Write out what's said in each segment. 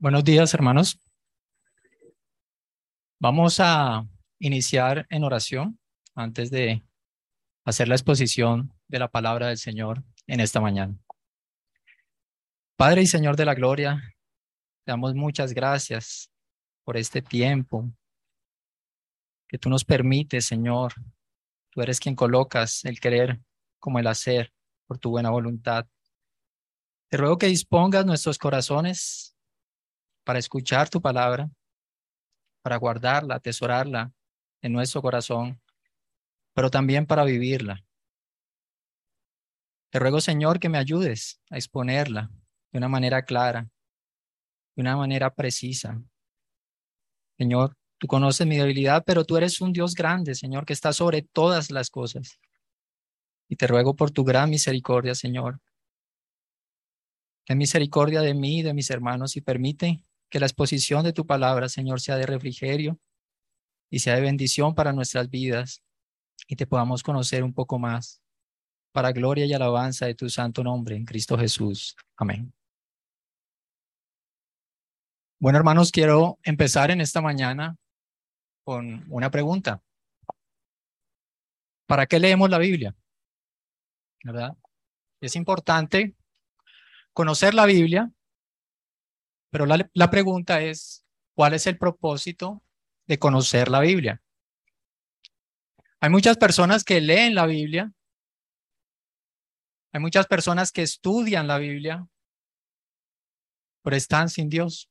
Buenos días, hermanos. Vamos a iniciar en oración antes de hacer la exposición de la palabra del Señor en esta mañana. Padre y Señor de la Gloria, te damos muchas gracias por este tiempo que tú nos permites, Señor. Tú eres quien colocas el querer como el hacer por tu buena voluntad. Te ruego que dispongas nuestros corazones para escuchar tu palabra, para guardarla, atesorarla en nuestro corazón, pero también para vivirla. Te ruego, Señor, que me ayudes a exponerla de una manera clara, de una manera precisa. Señor, tú conoces mi debilidad, pero tú eres un Dios grande, Señor, que está sobre todas las cosas. Y te ruego por tu gran misericordia, Señor. Ten misericordia de mí y de mis hermanos y permite que la exposición de tu palabra, Señor, sea de refrigerio y sea de bendición para nuestras vidas y te podamos conocer un poco más para gloria y alabanza de tu santo nombre en Cristo Jesús. Amén. Bueno, hermanos, quiero empezar en esta mañana con una pregunta. ¿Para qué leemos la Biblia? ¿Verdad? Es importante conocer la Biblia pero la, la pregunta es, ¿cuál es el propósito de conocer la Biblia? Hay muchas personas que leen la Biblia, hay muchas personas que estudian la Biblia, pero están sin Dios.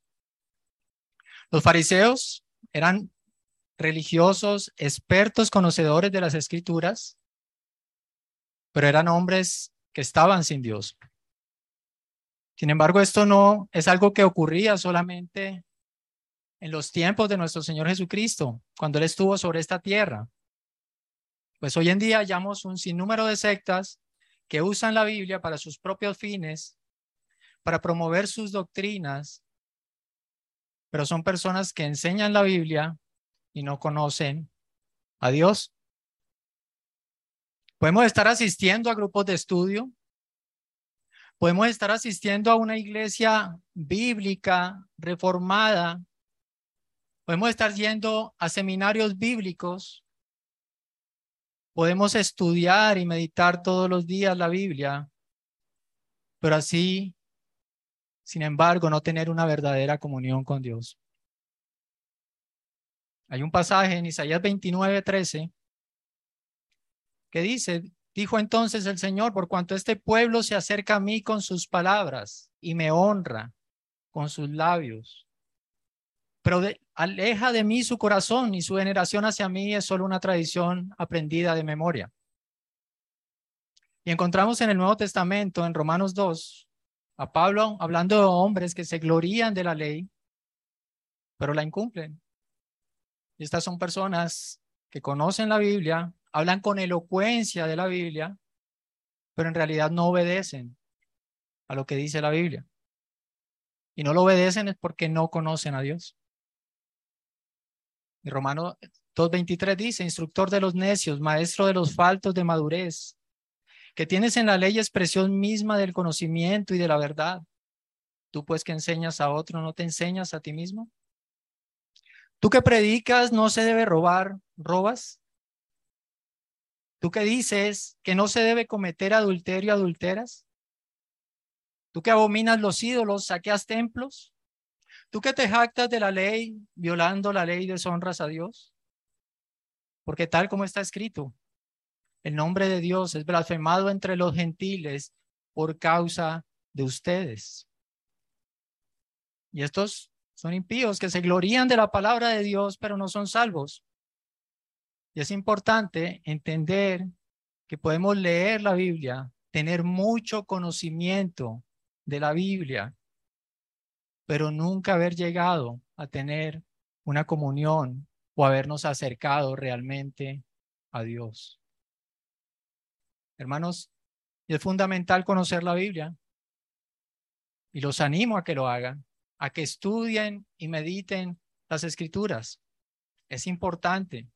Los fariseos eran religiosos, expertos, conocedores de las escrituras, pero eran hombres que estaban sin Dios. Sin embargo, esto no es algo que ocurría solamente en los tiempos de nuestro Señor Jesucristo, cuando Él estuvo sobre esta tierra. Pues hoy en día hallamos un sinnúmero de sectas que usan la Biblia para sus propios fines, para promover sus doctrinas, pero son personas que enseñan la Biblia y no conocen a Dios. Podemos estar asistiendo a grupos de estudio, Podemos estar asistiendo a una iglesia bíblica, reformada. Podemos estar yendo a seminarios bíblicos. Podemos estudiar y meditar todos los días la Biblia, pero así, sin embargo, no tener una verdadera comunión con Dios. Hay un pasaje en Isaías 29, 13 que dice, Dijo entonces el Señor, por cuanto este pueblo se acerca a mí con sus palabras y me honra con sus labios, pero aleja de mí su corazón y su veneración hacia mí es solo una tradición aprendida de memoria. Y encontramos en el Nuevo Testamento, en Romanos 2, a Pablo hablando de hombres que se glorían de la ley, pero la incumplen. Estas son personas que conocen la Biblia, hablan con elocuencia de la Biblia, pero en realidad no obedecen a lo que dice la Biblia. Y no lo obedecen es porque no conocen a Dios. Y Romano 2.23 dice, instructor de los necios, maestro de los faltos de madurez, que tienes en la ley expresión misma del conocimiento y de la verdad. Tú pues que enseñas a otro, ¿no te enseñas a ti mismo? Tú que predicas, no se debe robar, ¿robas? ¿Tú qué dices que no se debe cometer adulterio, adulteras? ¿Tú que abominas los ídolos, saqueas templos? ¿Tú que te jactas de la ley, violando la ley, deshonras a Dios? Porque tal como está escrito, el nombre de Dios es blasfemado entre los gentiles por causa de ustedes. Y estos son impíos que se glorían de la palabra de Dios, pero no son salvos. Y es importante entender que podemos leer la Biblia, tener mucho conocimiento de la Biblia, pero nunca haber llegado a tener una comunión o habernos acercado realmente a Dios. Hermanos, es fundamental conocer la Biblia y los animo a que lo hagan, a que estudien y mediten las escrituras. Es importante.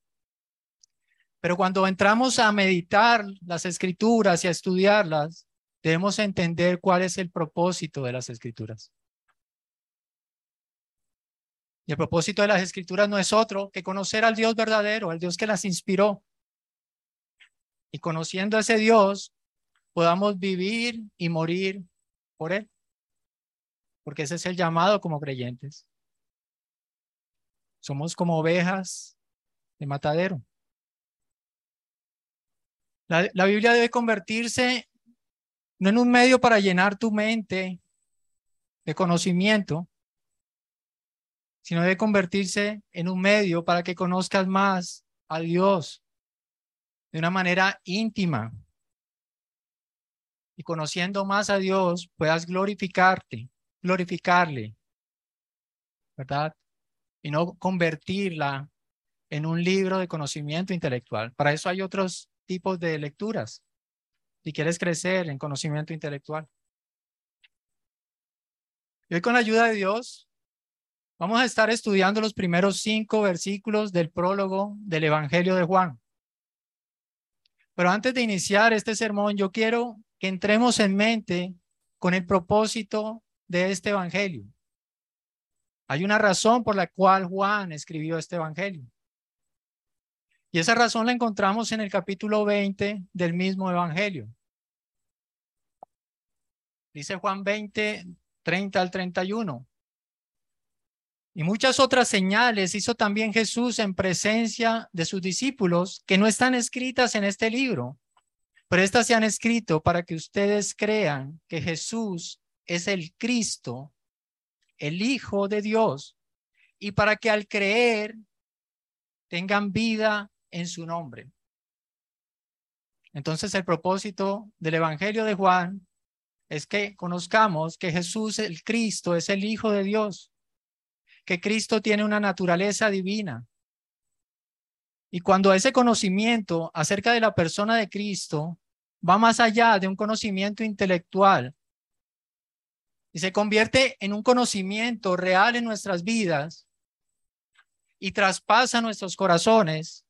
Pero cuando entramos a meditar las escrituras y a estudiarlas, debemos entender cuál es el propósito de las escrituras. Y el propósito de las escrituras no es otro que conocer al Dios verdadero, al Dios que las inspiró. Y conociendo a ese Dios, podamos vivir y morir por Él. Porque ese es el llamado como creyentes. Somos como ovejas de matadero. La, la, Biblia debe convertirse no en un medio para llenar tu mente de conocimiento, sino debe convertirse en un medio para que conozcas más a Dios de una manera íntima. Y conociendo más a Dios, puedas glorificarte, glorificarle, ¿verdad? Y no convertirla en un libro de conocimiento intelectual. Para eso hay otros tipos de lecturas, si quieres crecer en conocimiento intelectual. Y hoy con la ayuda de Dios Vamos a estar estudiando los primeros cinco versículos del prólogo del Evangelio de Juan. Pero antes de iniciar este sermón, yo quiero que entremos en mente con el propósito de este Evangelio. Hay una razón por la cual Juan escribió este Evangelio. Y esa razón la encontramos en el capítulo 20 del mismo Evangelio. Dice Juan 20, 30 al 31. Y muchas otras señales hizo también Jesús en presencia de sus discípulos que no están escritas en este libro, pero estas se han escrito para que ustedes crean que Jesús es el Cristo, el Hijo de Dios, y para que al creer tengan vida en su nombre. Entonces el propósito del Evangelio de Juan es que conozcamos que Jesús, el Cristo, es el Hijo de Dios que Cristo tiene una naturaleza divina. Y cuando ese conocimiento acerca de la persona de Cristo va más allá de un conocimiento intelectual y se convierte en un conocimiento real en nuestras vidas y traspasa nuestros corazones,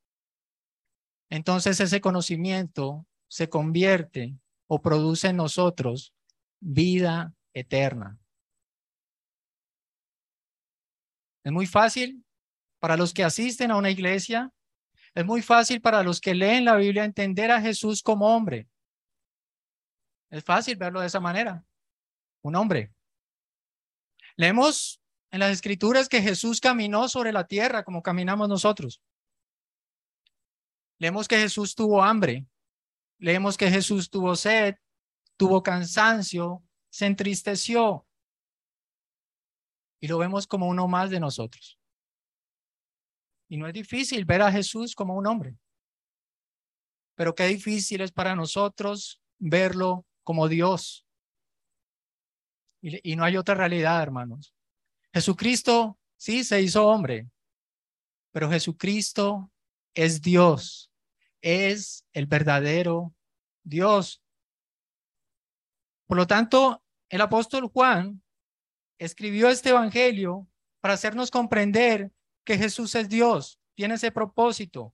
entonces ese conocimiento se convierte o produce en nosotros vida eterna. Es muy fácil para los que asisten a una iglesia, es muy fácil para los que leen la Biblia entender a Jesús como hombre. Es fácil verlo de esa manera, un hombre. Leemos en las escrituras que Jesús caminó sobre la tierra como caminamos nosotros. Leemos que Jesús tuvo hambre. Leemos que Jesús tuvo sed, tuvo cansancio, se entristeció, y lo vemos como uno más de nosotros. Y no es difícil ver a Jesús como un hombre, pero qué difícil es para nosotros verlo como Dios. Y, y no hay otra realidad, hermanos. Jesucristo sí se hizo hombre, pero Jesucristo es Dios, es el verdadero Dios. Por lo tanto, el apóstol Juan escribió este Evangelio para hacernos comprender que Jesús es Dios, tiene ese propósito,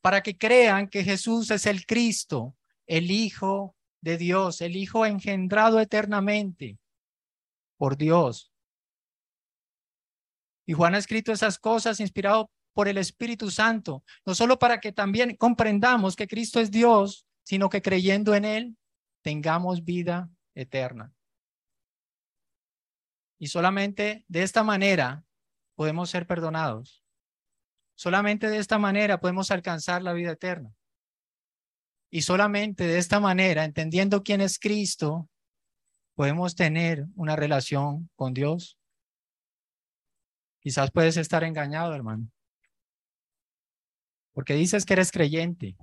para que crean que Jesús es el Cristo, el Hijo de Dios, el Hijo engendrado eternamente por Dios. Y Juan ha escrito esas cosas inspirado por el Espíritu Santo, no solo para que también comprendamos que Cristo es Dios, sino que creyendo en Él tengamos vida eterna. Y solamente de esta manera podemos ser perdonados. Solamente de esta manera podemos alcanzar la vida eterna. Y solamente de esta manera, entendiendo quién es Cristo, podemos tener una relación con Dios. Quizás puedes estar engañado, hermano. Porque dices que eres creyente.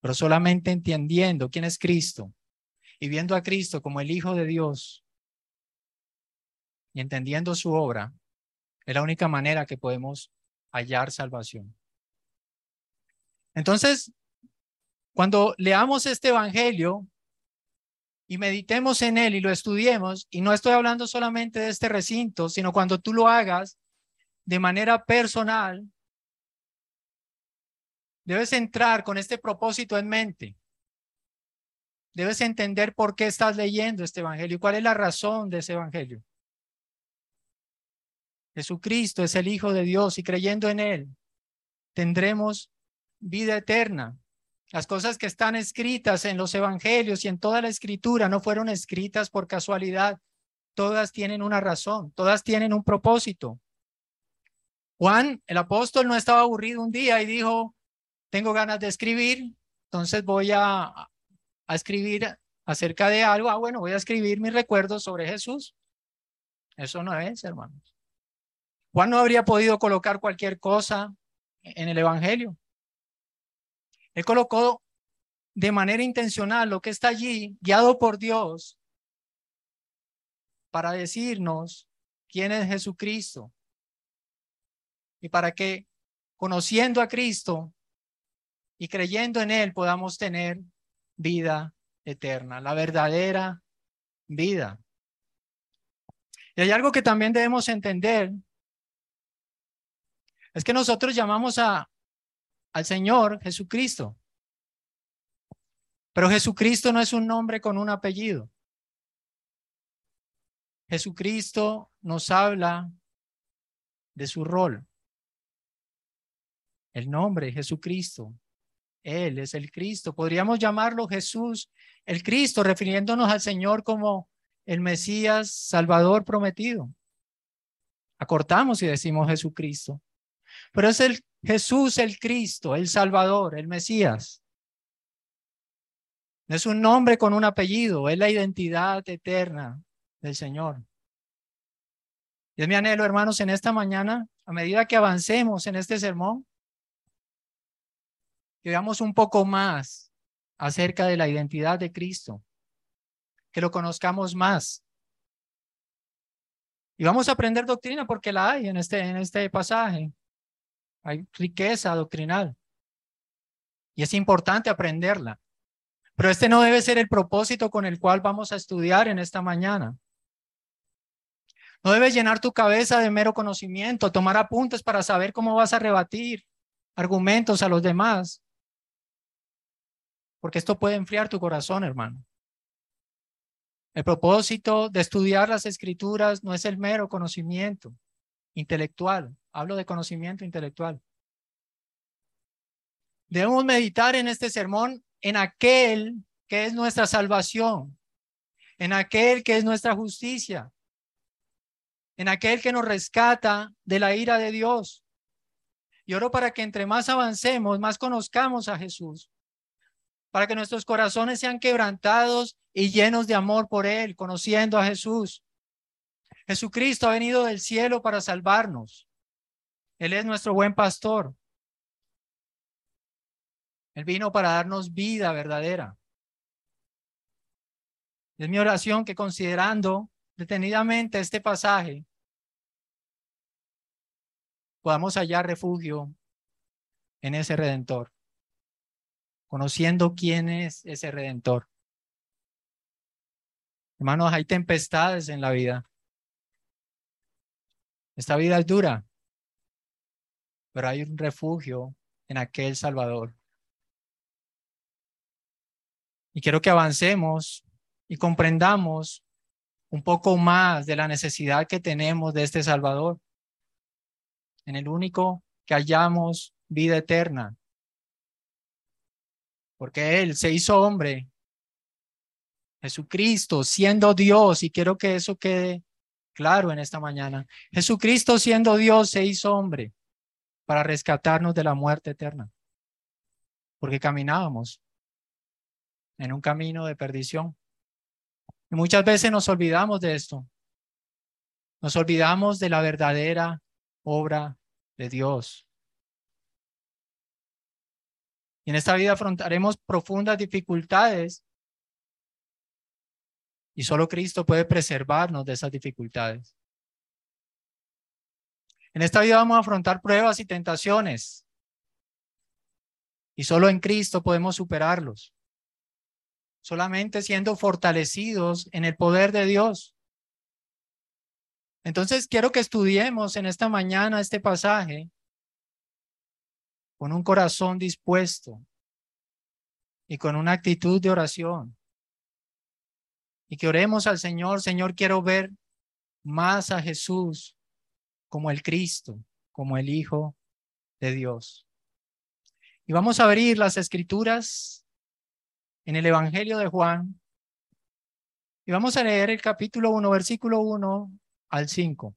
Pero solamente entendiendo quién es Cristo y viendo a Cristo como el Hijo de Dios, y entendiendo su obra, es la única manera que podemos hallar salvación. Entonces, cuando leamos este Evangelio y meditemos en él y lo estudiemos, y no estoy hablando solamente de este recinto, sino cuando tú lo hagas de manera personal, debes entrar con este propósito en mente. Debes entender por qué estás leyendo este Evangelio cuál es la razón de ese Evangelio. Jesucristo es el Hijo de Dios y creyendo en Él tendremos vida eterna. Las cosas que están escritas en los evangelios y en toda la escritura no fueron escritas por casualidad. Todas tienen una razón, todas tienen un propósito. Juan, el apóstol, no estaba aburrido un día y dijo, tengo ganas de escribir, entonces voy a, escribir acerca de algo. Ah, bueno, voy a escribir mis recuerdos sobre Jesús. Eso no es, hermanos. Juan no habría podido colocar cualquier cosa en el Evangelio. Él colocó de manera intencional lo que está allí, guiado por Dios, para decirnos quién es Jesucristo. Y para que, conociendo a Cristo y creyendo en Él, podamos tener vida eterna, la verdadera vida. Y hay algo que también debemos entender, es que nosotros llamamos a, al Señor Jesucristo. Pero Jesucristo no es un nombre con un apellido. Jesucristo nos habla de su rol. El nombre Jesucristo. Él es el Cristo. Podríamos llamarlo Jesús, el Cristo, refiriéndonos al Señor como el Mesías Salvador prometido. Acortamos y decimos Jesucristo. Pero es el Jesús el Cristo, el Salvador, el Mesías. No es un nombre con un apellido, es la identidad eterna del Señor. Y es mi anhelo, hermanos, en esta mañana, a medida que avancemos en este sermón, que veamos un poco más acerca de la identidad de Cristo, que lo conozcamos más. Y vamos a aprender doctrina porque la hay en este, en este pasaje. Hay riqueza doctrinal. Y es importante aprenderla. Pero este no debe ser el propósito con el cual vamos a estudiar en esta mañana. No debes llenar tu cabeza de mero conocimiento, tomar apuntes para saber cómo vas a rebatir argumentos a los demás. Porque esto puede enfriar tu corazón, hermano. El propósito de estudiar las escrituras no es el mero conocimiento intelectual. Hablo de conocimiento intelectual. Debemos meditar en este sermón en aquel que es nuestra salvación, en aquel que es nuestra justicia, en aquel que nos rescata de la ira de Dios. Y oro para que entre más avancemos, más conozcamos a Jesús, para que nuestros corazones sean quebrantados y llenos de amor por Él, conociendo a Jesús. Jesucristo ha venido del cielo para salvarnos. Él es nuestro buen pastor. Él vino para darnos vida verdadera. Es mi oración que considerando detenidamente este pasaje, podamos hallar refugio en ese redentor, conociendo quién es ese redentor. Hermanos, hay tempestades en la vida. Esta vida es dura pero hay un refugio en aquel Salvador. Y quiero que avancemos y comprendamos un poco más de la necesidad que tenemos de este Salvador, en el único que hallamos vida eterna, porque Él se hizo hombre, Jesucristo siendo Dios, y quiero que eso quede claro en esta mañana, Jesucristo siendo Dios se hizo hombre para rescatarnos de la muerte eterna, porque caminábamos en un camino de perdición. Y muchas veces nos olvidamos de esto. Nos olvidamos de la verdadera obra de Dios. Y en esta vida afrontaremos profundas dificultades y solo Cristo puede preservarnos de esas dificultades. En esta vida vamos a afrontar pruebas y tentaciones. Y solo en Cristo podemos superarlos. Solamente siendo fortalecidos en el poder de Dios. Entonces quiero que estudiemos en esta mañana este pasaje con un corazón dispuesto y con una actitud de oración. Y que oremos al Señor, Señor, quiero ver más a Jesús como el Cristo, como el Hijo de Dios. Y vamos a abrir las escrituras en el Evangelio de Juan. Y vamos a leer el capítulo 1, versículo 1 al 5.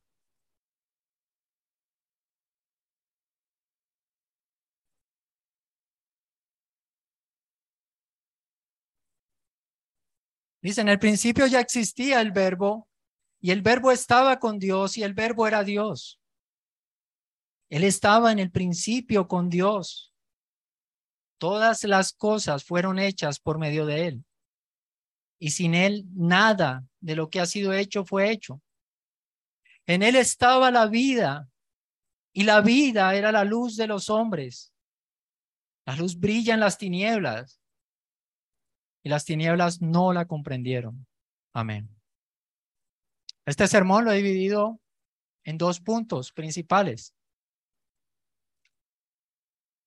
Dice, en el principio ya existía el verbo y el verbo estaba con Dios y el verbo era Dios. Él estaba en el principio con Dios. Todas las cosas fueron hechas por medio de Él. Y sin Él nada de lo que ha sido hecho fue hecho. En Él estaba la vida y la vida era la luz de los hombres. La luz brilla en las tinieblas y las tinieblas no la comprendieron. Amén. Este sermón lo he dividido en dos puntos principales.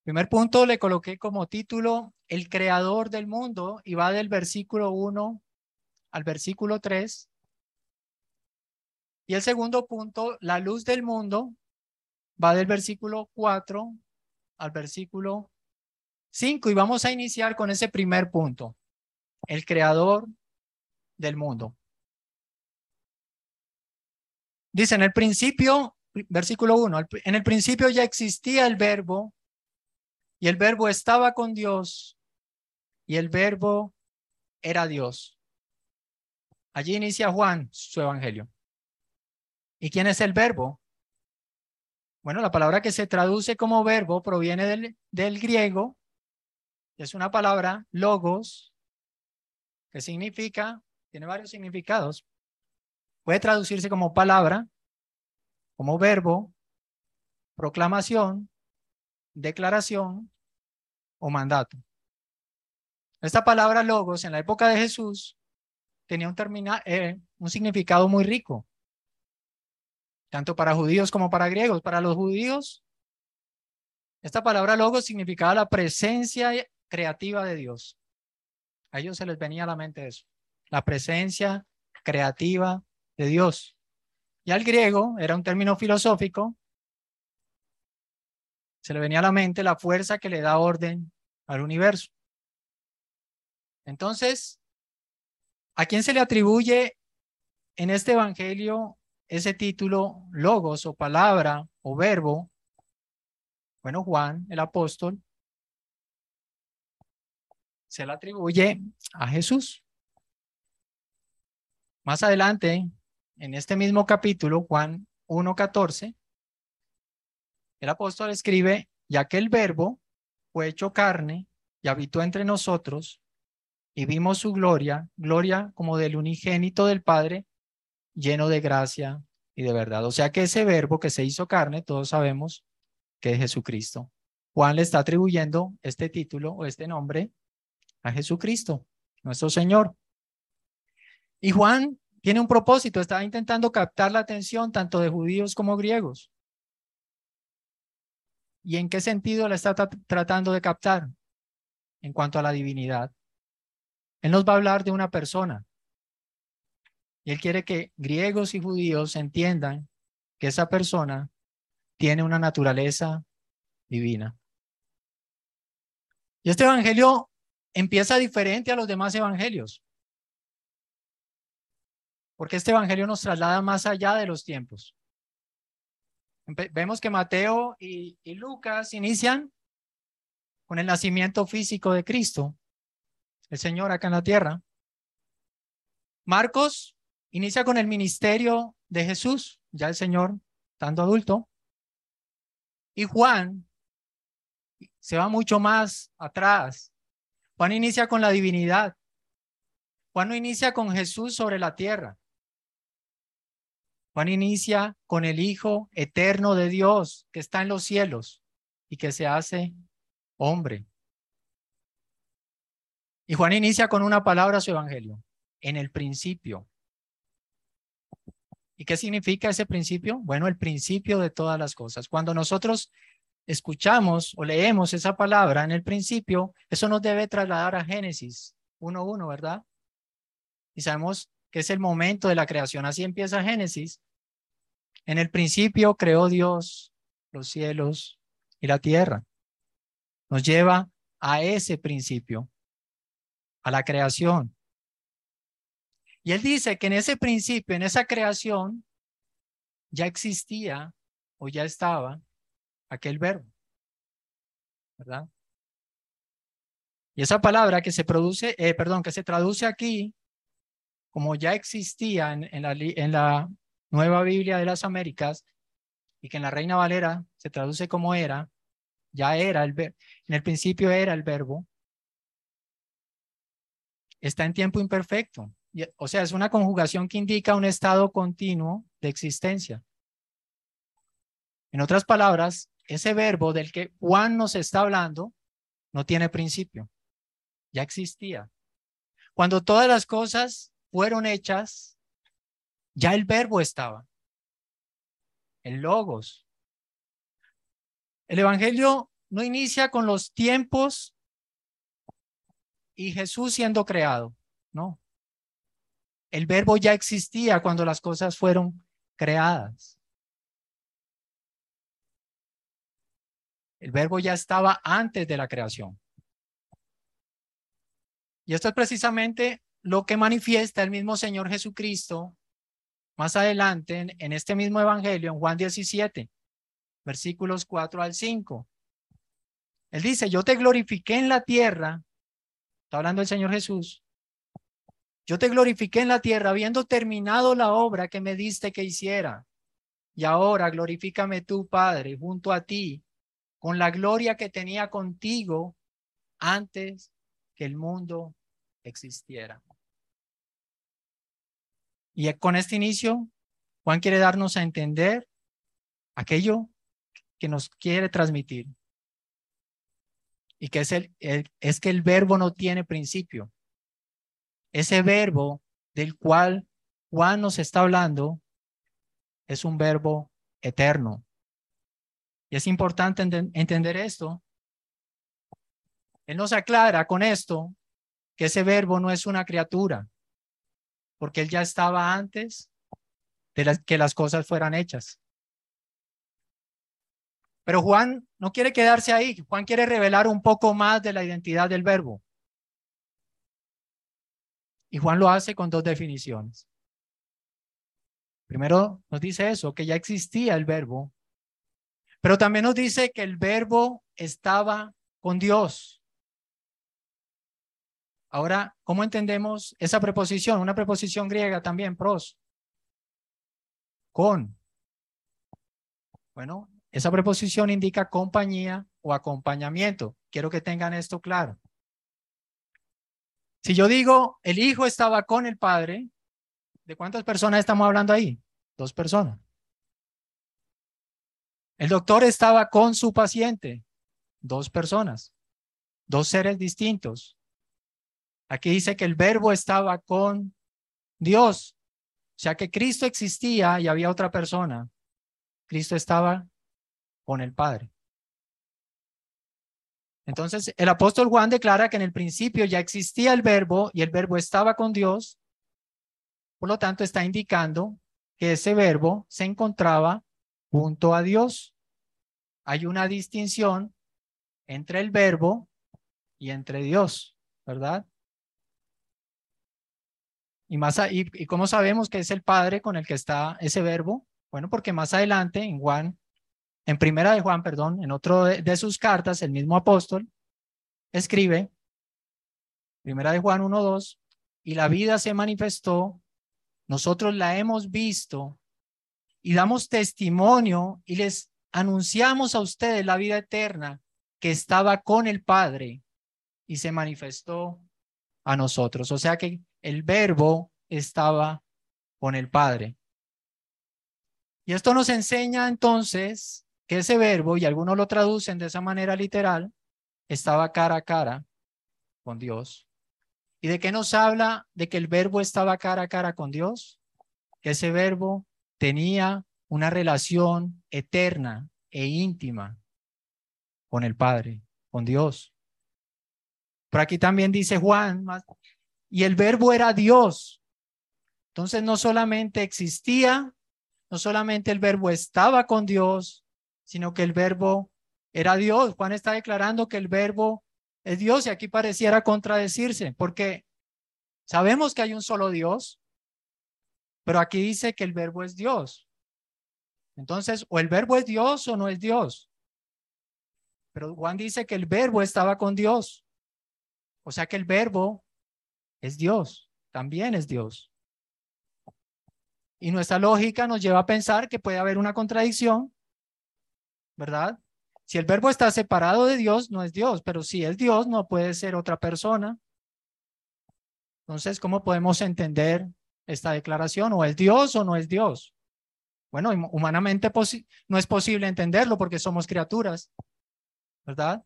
Primer punto le coloqué como título El creador del mundo y va del versículo 1 al versículo 3. Y el segundo punto, la luz del mundo, va del versículo 4 al versículo 5. Y vamos a iniciar con ese primer punto el creador del mundo. Dice en el principio, versículo 1, en el principio ya existía el verbo y el verbo estaba con Dios y el verbo era Dios. Allí inicia Juan su evangelio. ¿Y quién es el verbo? Bueno, la palabra que se traduce como verbo proviene del, del griego. Es una palabra, logos, que significa, tiene varios significados. Puede traducirse como palabra, como verbo, proclamación, declaración o mandato. Esta palabra logos en la época de Jesús tenía un, eh, un significado muy rico, tanto para judíos como para griegos. Para los judíos, esta palabra logos significaba la presencia creativa de Dios. A ellos se les venía a la mente eso, la presencia creativa de Dios. Y al griego era un término filosófico, se le venía a la mente la fuerza que le da orden al universo. Entonces, ¿a quién se le atribuye en este evangelio ese título logos o palabra o verbo? Bueno, Juan, el apóstol, se le atribuye a Jesús. Más adelante, en este mismo capítulo, Juan 1.14, el apóstol escribe, ya que el verbo fue hecho carne y habitó entre nosotros, y vimos su gloria, gloria como del unigénito del Padre, lleno de gracia y de verdad. O sea que ese verbo que se hizo carne, todos sabemos que es Jesucristo. Juan le está atribuyendo este título o este nombre a Jesucristo, nuestro Señor. Y Juan tiene un propósito, está intentando captar la atención tanto de judíos como griegos. ¿Y en qué sentido la está tratando de captar? En cuanto a la divinidad. Él nos va a hablar de una persona. Y él quiere que griegos y judíos entiendan que esa persona tiene una naturaleza divina. Y este evangelio empieza diferente a los demás evangelios. Porque este evangelio nos traslada más allá de los tiempos. Vemos que Mateo y, Lucas inician con el nacimiento físico de Cristo, el Señor acá en la tierra. Marcos inicia con el ministerio de Jesús, ya el Señor estando adulto. Y Juan se va mucho más atrás Juan inicia con la divinidad. Juan no inicia con Jesús sobre la tierra. Juan inicia con el Hijo eterno de Dios que está en los cielos y que se hace hombre. Y Juan inicia con una palabra su evangelio, en el principio. ¿Y qué significa ese principio? Bueno, el principio de todas las cosas. Cuando nosotros escuchamos o leemos esa palabra en el principio, eso nos debe trasladar a Génesis 1.1, ¿verdad? Y sabemos que es el momento de la creación. Así empieza Génesis. En el principio creó Dios los cielos y la tierra. Nos lleva a ese principio, a la creación. Y él dice que en ese principio, en esa creación, ya existía o ya estaba aquel verbo. ¿Verdad? Y esa palabra que se produce, eh, perdón, que se traduce aquí, como ya existía en, la, en la Nueva Biblia de las Américas, y que en la Reina Valera se traduce como era, ya era el verbo, en el principio era el verbo, está en tiempo imperfecto. O sea, es una conjugación que indica un estado continuo de existencia. En otras palabras, ese verbo del que Juan nos está hablando no tiene principio, ya existía. Cuando todas las cosas fueron hechas, ya el verbo estaba, el logos. El Evangelio no inicia con los tiempos y Jesús siendo creado, no. El verbo ya existía cuando las cosas fueron creadas. El verbo ya estaba antes de la creación. Y esto es precisamente lo que manifiesta el mismo Señor Jesucristo más adelante en, este mismo Evangelio, en Juan 17, versículos 4 al 5. Él dice, yo te glorifiqué en la tierra, está hablando el Señor Jesús, yo te glorifiqué en la tierra habiendo terminado la obra que me diste que hiciera. Y ahora glorifícame tú, Padre, junto a ti, con la gloria que tenía contigo antes que el mundo existiera. Y con este inicio, Juan quiere darnos a entender aquello que nos quiere transmitir. Y que es, el, es que el verbo no tiene principio. Ese verbo del cual Juan nos está hablando es un verbo eterno. Y es importante entender esto. Él nos aclara con esto que ese verbo no es una criatura, porque él ya estaba antes de que las cosas fueran hechas. Pero Juan no quiere quedarse ahí. Juan quiere revelar un poco más de la identidad del verbo. Y Juan lo hace con dos definiciones. Primero nos dice eso, que ya existía el verbo, pero también nos dice que el verbo estaba con Dios. Ahora, ¿cómo entendemos esa preposición? Una preposición griega también, pros. Con. Bueno, esa preposición indica compañía o acompañamiento. Quiero que tengan esto claro. Si yo digo, el hijo estaba con el padre, ¿de cuántas personas estamos hablando ahí? Dos personas. El doctor estaba con su paciente, dos personas, dos seres distintos. Aquí dice que el verbo estaba con Dios, o sea que Cristo existía y había otra persona. Cristo estaba con el Padre. Entonces, el apóstol Juan declara que en el principio ya existía el verbo y el verbo estaba con Dios. Por lo tanto, está indicando que ese verbo se encontraba junto a Dios. Hay una distinción entre el verbo y entre Dios, ¿verdad? Y más y, cómo sabemos que es el Padre con el que está ese verbo? Bueno, porque más adelante en Juan en primera de Juan, perdón, en otro de, sus cartas, el mismo apóstol escribe, primera de Juan 1.2, y la vida se manifestó, nosotros la hemos visto y damos testimonio y les anunciamos a ustedes la vida eterna que estaba con el Padre y se manifestó a nosotros. O sea que el verbo estaba con el Padre. Y esto nos enseña entonces que ese verbo, y algunos lo traducen de esa manera literal, estaba cara a cara con Dios. ¿Y de qué nos habla de que el verbo estaba cara a cara con Dios? Que ese verbo tenía una relación eterna e íntima con el Padre, con Dios. Por aquí también dice Juan, y el verbo era Dios. Entonces no solamente existía, no solamente el verbo estaba con Dios, sino que el verbo era Dios. Juan está declarando que el verbo es Dios y aquí pareciera contradecirse, porque sabemos que hay un solo Dios, pero aquí dice que el verbo es Dios. Entonces, o el verbo es Dios o no es Dios. Pero Juan dice que el verbo estaba con Dios. O sea que el verbo es Dios, también es Dios. Y nuestra lógica nos lleva a pensar que puede haber una contradicción, ¿verdad? Si el verbo está separado de Dios, no es Dios, pero si es Dios, no puede ser otra persona. Entonces, ¿cómo podemos entender esta declaración? ¿O es Dios o no es Dios? Bueno, humanamente no es posible entenderlo porque somos criaturas, ¿verdad?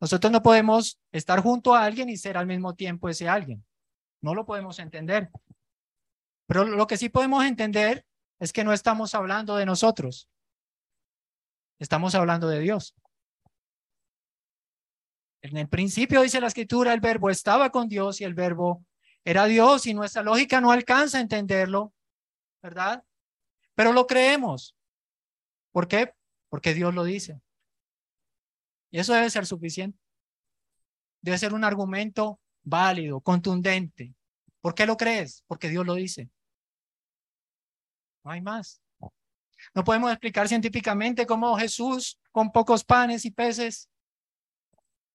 Nosotros no podemos estar junto a alguien y ser al mismo tiempo ese alguien. No lo podemos entender. Pero lo que sí podemos entender es que no estamos hablando de nosotros. Estamos hablando de Dios. En el principio dice la escritura, el verbo estaba con Dios y el verbo era Dios y nuestra lógica no alcanza a entenderlo, ¿verdad? Pero lo creemos. ¿Por qué? Porque Dios lo dice. Y eso debe ser suficiente. Debe ser un argumento válido, contundente. ¿Por qué lo crees? Porque Dios lo dice. No hay más. No podemos explicar científicamente cómo Jesús, con pocos panes y peces,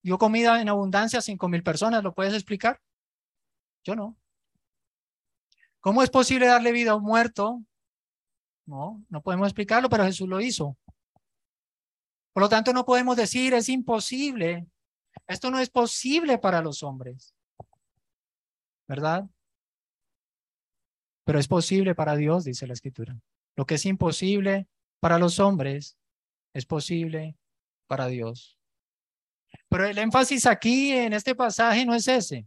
dio comida en abundancia a cinco mil personas. ¿Lo puedes explicar? Yo no. ¿Cómo es posible darle vida a un muerto? No, no podemos explicarlo, pero Jesús lo hizo. Por lo tanto, no podemos decir es imposible. Esto no es posible para los hombres. ¿Verdad? Pero es posible para Dios, dice la escritura. Lo que es imposible para los hombres es posible para Dios. Pero el énfasis aquí en este pasaje no es ese.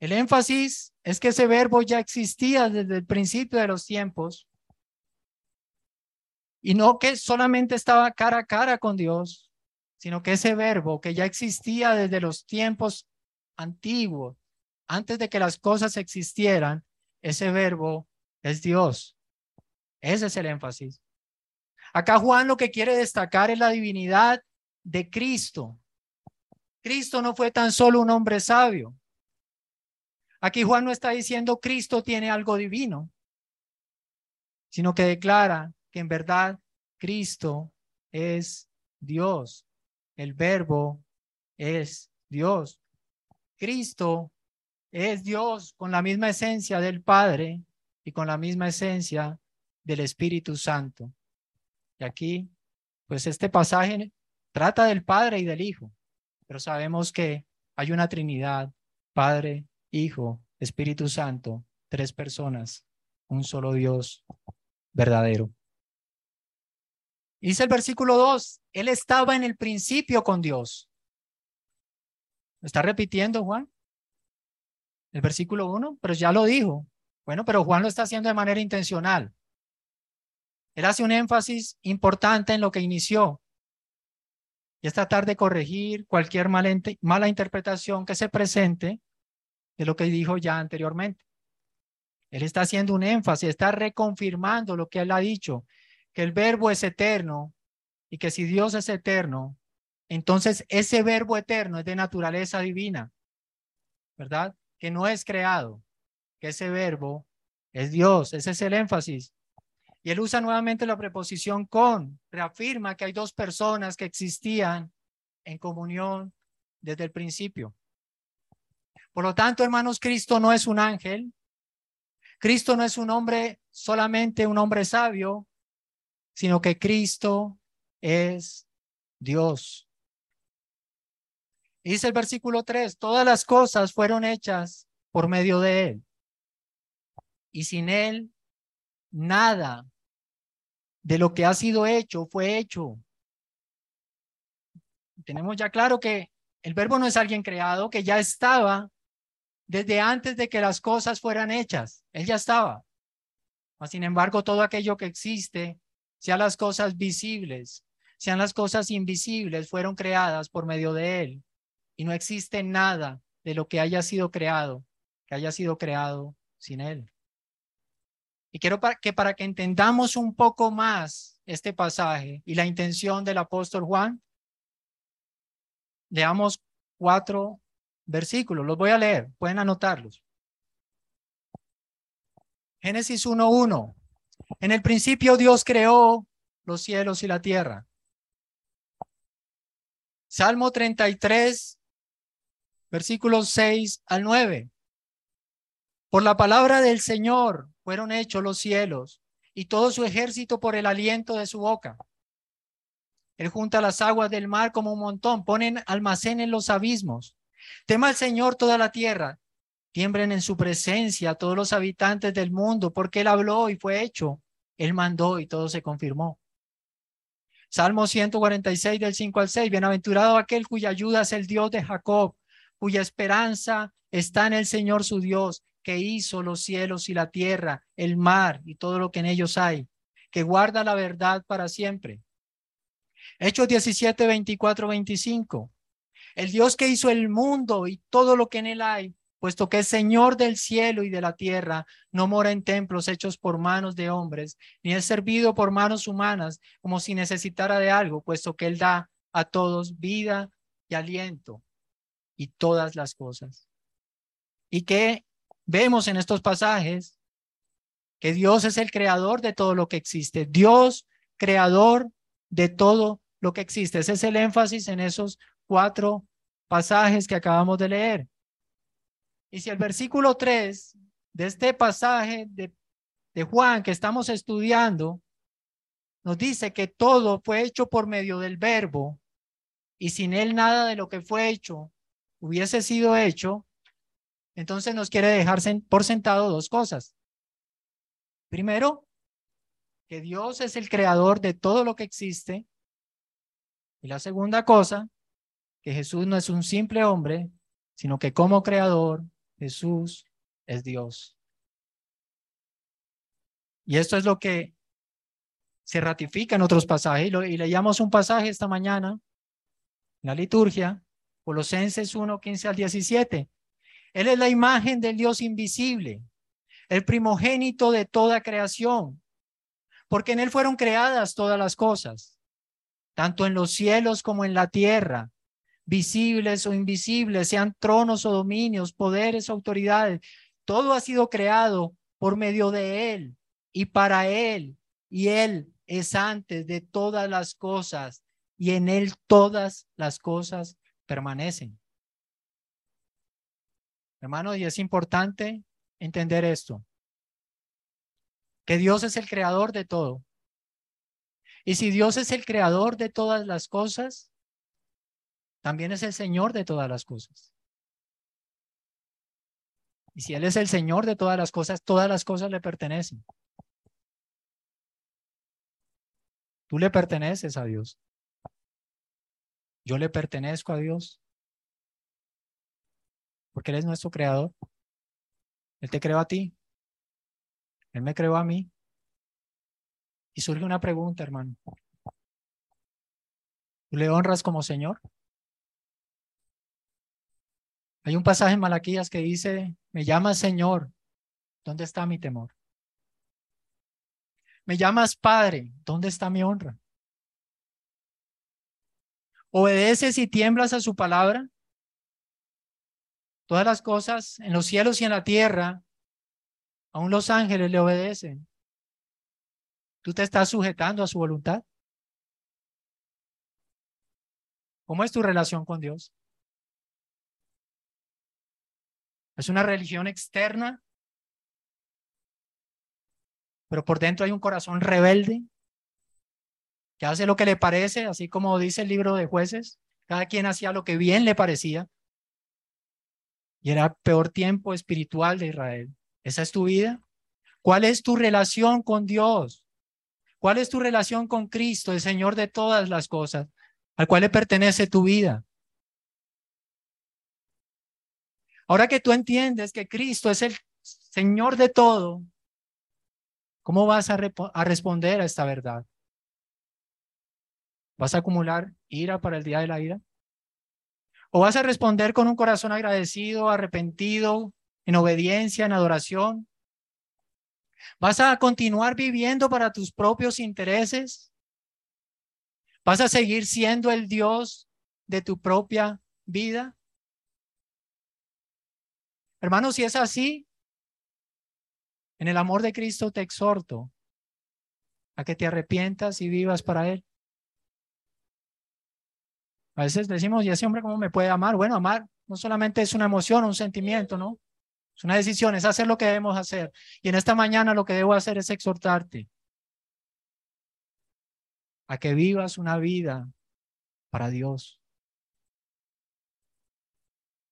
El énfasis es que ese verbo ya existía desde el principio de los tiempos y no que solamente estaba cara a cara con Dios, sino que ese verbo que ya existía desde los tiempos antiguos, antes de que las cosas existieran, ese verbo es Dios. Ese es el énfasis. Acá Juan lo que quiere destacar es la divinidad de Cristo. Cristo no fue tan solo un hombre sabio. Aquí Juan no está diciendo Cristo tiene algo divino, sino que declara que en verdad Cristo es Dios. El verbo es Dios. Cristo es Dios con la misma esencia del Padre y con la misma esencia del Espíritu Santo. Y aquí, pues este pasaje trata del Padre y del Hijo, pero sabemos que hay una Trinidad, Padre, Hijo, Espíritu Santo, tres personas, un solo Dios verdadero. Dice el versículo 2, Él estaba en el principio con Dios. está repitiendo Juan? El versículo 1, pero ya lo dijo. Bueno, pero Juan lo está haciendo de manera intencional. Él hace un énfasis importante en lo que inició. Y es tratar de corregir cualquier mala interpretación que se presente de lo que dijo ya anteriormente. Él está haciendo un énfasis, está reconfirmando lo que él ha dicho, que el verbo es eterno y que si Dios es eterno, entonces ese verbo eterno es de naturaleza divina, ¿verdad? Que no es creado, que ese verbo es Dios, ese es el énfasis. Y él usa nuevamente la preposición con, reafirma que hay dos personas que existían en comunión desde el principio. Por lo tanto, hermanos, Cristo no es un ángel. Cristo no es un hombre, solamente un hombre sabio, sino que Cristo es Dios. Dice el versículo 3, todas las cosas fueron hechas por medio de Él. Y sin Él, nada de lo que ha sido hecho fue hecho. Tenemos ya claro que el verbo no es alguien creado, que ya estaba desde antes de que las cosas fueran hechas. Él ya estaba. Sin embargo, todo aquello que existe sean las cosas visibles, sean las cosas invisibles, fueron creadas por medio de Él. Y no existe nada de lo que haya sido creado, que haya sido creado sin Él. Y quiero que para que entendamos un poco más este pasaje y la intención del apóstol Juan, leamos cuatro versículos. Los voy a leer, pueden anotarlos. Génesis 1.1. En el principio Dios creó los cielos y la tierra. Salmo 33, versículos 6 al 9. Por la palabra del Señor fueron hechos los cielos y todo su ejército por el aliento de su boca. Él junta las aguas del mar como un montón, ponen almacén en los abismos. Tema al Señor toda la tierra, tiemblen en su presencia todos los habitantes del mundo, porque Él habló y fue hecho, Él mandó y todo se confirmó. Salmo 146 del 5 al 6. Bienaventurado aquel cuya ayuda es el Dios de Jacob, cuya esperanza está en el Señor su Dios, que hizo los cielos y la tierra, el mar y todo lo que en ellos hay, que guarda la verdad para siempre. Hechos 17, 24, 25. El Dios que hizo el mundo y todo lo que en él hay, puesto que es Señor del cielo y de la tierra, no mora en templos hechos por manos de hombres, ni es servido por manos humanas, como si necesitara de algo, puesto que Él da a todos vida y aliento y todas las cosas. Y que vemos en estos pasajes que Dios es el creador de todo lo que existe. Dios, creador de todo lo que existe. Ese es el énfasis en esos cuatro pasajes que acabamos de leer. Y si el versículo 3 de este pasaje de, de Juan que estamos estudiando nos dice que todo fue hecho por medio del verbo y sin él nada de lo que fue hecho hubiese sido hecho, entonces nos quiere dejar por sentado dos cosas. Primero, que Dios es el creador de todo lo que existe. Y la segunda cosa, que Jesús no es un simple hombre, sino que como creador Jesús es Dios. Y esto es lo que se ratifica en otros pasajes. Y, leíamos un pasaje esta mañana la liturgia, Colosenses 1, 15 al 17. Él es la imagen del Dios invisible, el primogénito de toda creación, porque en Él fueron creadas todas las cosas, tanto en los cielos como en la tierra, visibles o invisibles, sean tronos o dominios, poderes o autoridades. Todo ha sido creado por medio de Él y para Él. Y Él es antes de todas las cosas y en Él todas las cosas permanecen. Hermano, y es importante entender esto, que Dios es el creador de todo. Y si Dios es el creador de todas las cosas, también es el Señor de todas las cosas. Y si Él es el Señor de todas las cosas, todas las cosas le pertenecen. Tú le perteneces a Dios. Yo le pertenezco a Dios. Porque Él es nuestro creador. Él te creó a ti. Él me creó a mí. Y surge una pregunta, hermano. ¿Tú le honras como Señor? Hay un pasaje en Malaquías que dice, me llamas Señor, ¿dónde está mi temor? Me llamas Padre, ¿dónde está mi honra? ¿Obedeces y tiemblas a su palabra? Todas las cosas en los cielos y en la tierra, aún los ángeles le obedecen. ¿Tú te estás sujetando a su voluntad? ¿Cómo es tu relación con Dios? Es una religión externa, pero por dentro hay un corazón rebelde que hace lo que le parece, así como dice el libro de jueces. Cada quien hacía lo que bien le parecía. Y era el peor tiempo espiritual de Israel. ¿Esa es tu vida? ¿Cuál es tu relación con Dios? ¿Cuál es tu relación con Cristo, el Señor de todas las cosas, al cual le pertenece tu vida? Ahora que tú entiendes que Cristo es el Señor de todo, ¿cómo vas a, responder a esta verdad? ¿Vas a acumular ira para el día de la ira? ¿O vas a responder con un corazón agradecido, arrepentido, en obediencia, en adoración? ¿Vas a continuar viviendo para tus propios intereses? ¿Vas a seguir siendo el Dios de tu propia vida? Hermanos, si es así, en el amor de Cristo te exhorto a que te arrepientas y vivas para Él. A veces decimos, ¿y ese hombre cómo me puede amar? Bueno, amar no solamente es una emoción, un sentimiento, ¿no? Es una decisión, es hacer lo que debemos hacer. Y en esta mañana lo que debo hacer es exhortarte a que vivas una vida para Dios.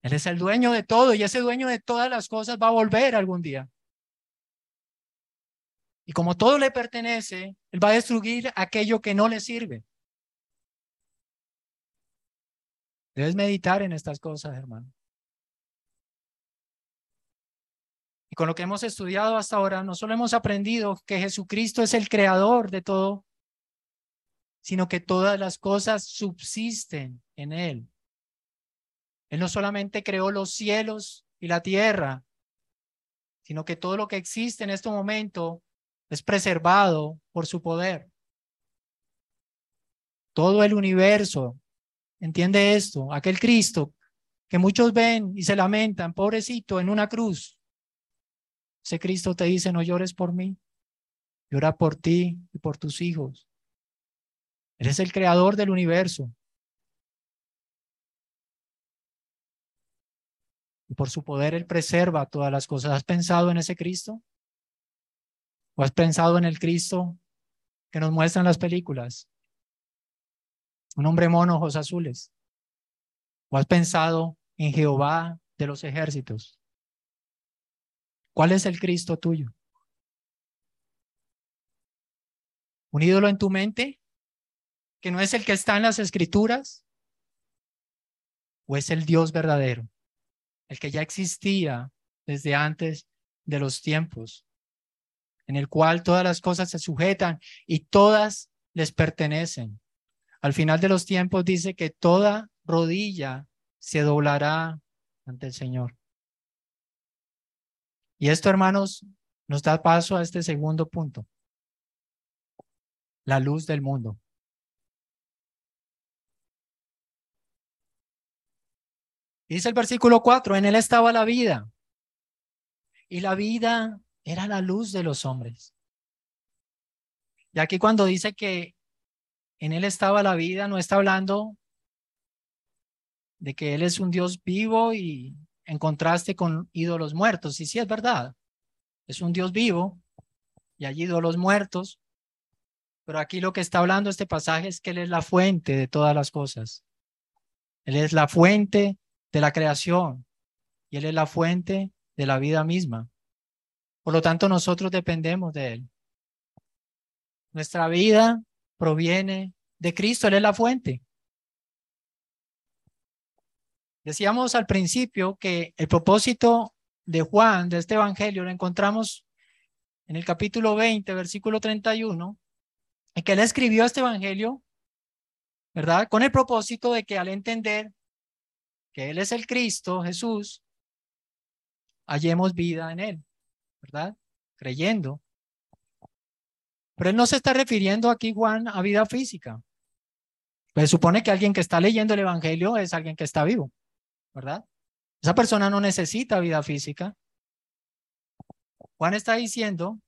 Él es el dueño de todo y ese dueño de todas las cosas va a volver algún día. Y como todo le pertenece, Él va a destruir aquello que no le sirve. Debes meditar en estas cosas, hermano. Y con lo que hemos estudiado hasta ahora, no solo hemos aprendido que Jesucristo es el creador de todo, sino que todas las cosas subsisten en Él. Él no solamente creó los cielos y la tierra, sino que todo lo que existe en este momento es preservado por su poder. Todo el universo, entiende esto, aquel Cristo que muchos ven y se lamentan, pobrecito, en una cruz. Ese Cristo te dice, no llores por mí, llora por ti y por tus hijos. Él es el creador del universo. Y por su poder Él preserva todas las cosas. ¿Has pensado en ese Cristo? ¿O has pensado en el Cristo que nos muestran las películas? Un hombre mono, ojos azules. ¿O has pensado en Jehová de los ejércitos? ¿Cuál es el Cristo tuyo? ¿Un ídolo en tu mente que no es el que está en las escrituras? ¿O es el Dios verdadero? El que ya existía desde antes de los tiempos, en el cual todas las cosas se sujetan y todas les pertenecen. Al final de los tiempos dice que toda rodilla se doblará ante el Señor. Y esto, hermanos, nos da paso a este segundo punto, la luz del mundo. Dice el versículo 4, en él estaba la vida. Y la vida era la luz de los hombres. Y aquí cuando dice que en él estaba la vida, no está hablando de que él es un Dios vivo y en contraste con ídolos muertos. Y sí es verdad, es un Dios vivo y hay ídolos muertos. Pero aquí lo que está hablando este pasaje es que Él es la fuente de todas las cosas. Él es la fuente de la creación y Él es la fuente de la vida misma. Por lo tanto, nosotros dependemos de Él. Nuestra vida proviene de Cristo, Él es la fuente. Decíamos al principio que el propósito de Juan, de este Evangelio, lo encontramos en el capítulo 20, versículo 31, en que él escribió este Evangelio, ¿verdad? Con el propósito de que al entender que Él es el Cristo, Jesús, hallemos vida en Él, ¿verdad? Creyendo. Pero Él no se está refiriendo aquí, Juan, a vida física. Pues supone que alguien que está leyendo el Evangelio es alguien que está vivo, ¿verdad? Esa persona no necesita vida física. Juan está diciendo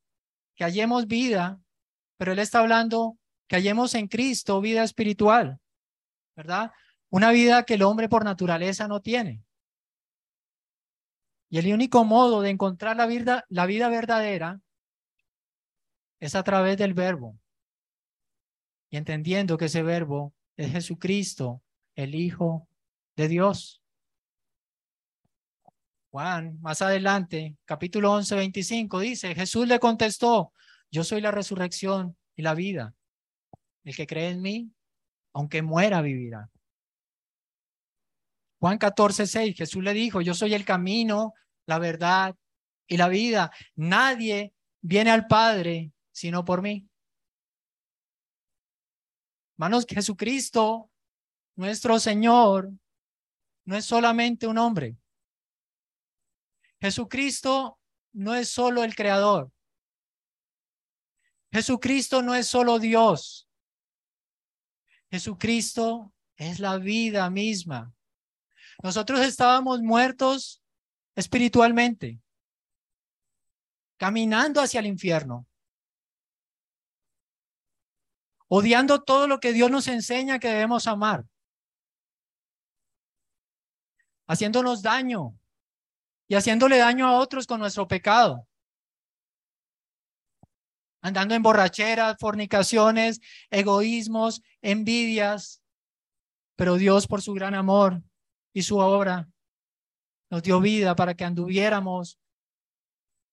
que hallemos vida, pero él está hablando que hallemos en Cristo vida espiritual, ¿verdad? Una vida que el hombre por naturaleza no tiene. Y el único modo de encontrar la vida, la vida verdadera es a través del verbo. Y entendiendo que ese verbo es Jesucristo, el Hijo de Dios. Juan, más adelante, capítulo 11, 25, dice, Jesús le contestó, yo soy la resurrección y la vida. El que cree en mí, aunque muera, vivirá. Juan 14, 6, Jesús le dijo, yo soy el camino, la verdad y la vida. Nadie viene al Padre sino por mí. Hermanos, Jesucristo, nuestro Señor, no es solamente un hombre. Jesucristo no es solo el creador. Jesucristo no es solo Dios. Jesucristo es la vida misma. Nosotros estábamos muertos espiritualmente, caminando hacia el infierno, odiando todo lo que Dios nos enseña que debemos amar, haciéndonos daño y haciéndole daño a otros con nuestro pecado andando en borracheras, fornicaciones, egoísmos, envidias. Pero Dios, por su gran amor y su obra, nos dio vida para que anduviéramos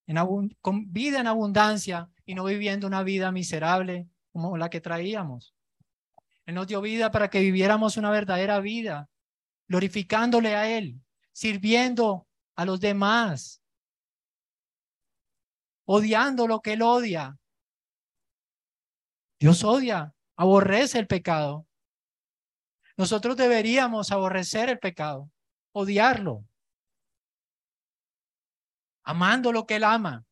en con vida en abundancia y no viviendo una vida miserable como la que traíamos. Él nos dio vida para que viviéramos una verdadera vida, glorificándole a Él, sirviendo a los demás, odiando lo que Él odia, Dios odia, aborrece el pecado. Nosotros deberíamos aborrecer el pecado, odiarlo, amando lo que Él ama,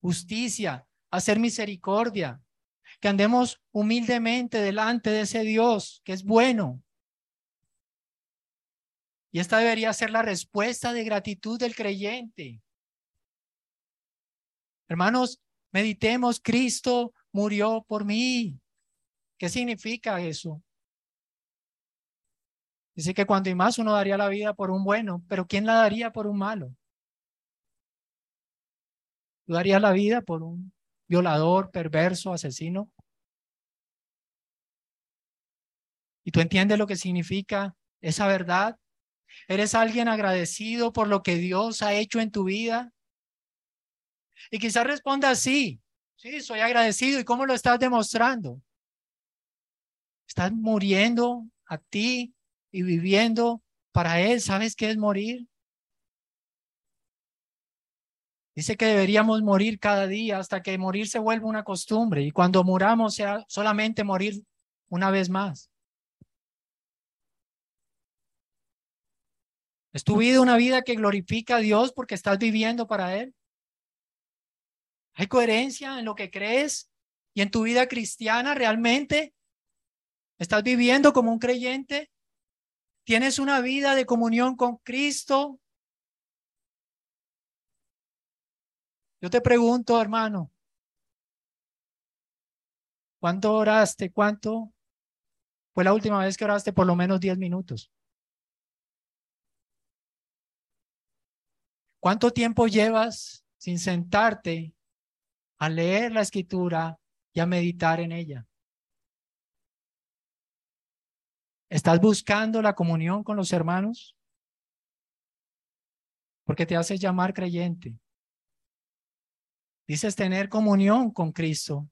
justicia, hacer misericordia, que andemos humildemente delante de ese Dios que es bueno. Y esta debería ser la respuesta de gratitud del creyente. Hermanos, meditemos, Cristo murió por mí. ¿Qué significa eso? Dice que cuando y más uno daría la vida por un bueno, pero ¿quién la daría por un malo? ¿Tú darías la vida por un violador, perverso, asesino? ¿Y tú entiendes lo que significa esa verdad? ¿Eres alguien agradecido por lo que Dios ha hecho en tu vida? Y quizás responda sí, Sí, soy agradecido. ¿Y cómo lo estás demostrando? Estás muriendo a ti y viviendo para Él. ¿Sabes qué es morir? Dice que deberíamos morir cada día hasta que morir se vuelva una costumbre y cuando muramos sea solamente morir una vez más. ¿Es tu vida una vida que glorifica a Dios porque estás viviendo para Él? ¿Hay coherencia en lo que crees y en tu vida cristiana realmente? ¿Estás viviendo como un creyente? ¿Tienes una vida de comunión con Cristo? Yo te pregunto, hermano, ¿cuánto oraste? ¿Cuánto fue la última vez que oraste por lo menos 10 minutos? ¿Cuánto tiempo llevas sin sentarte a leer la escritura y a meditar en ella. ¿Estás buscando la comunión con los hermanos? Porque te haces llamar creyente. Dices tener comunión con Cristo.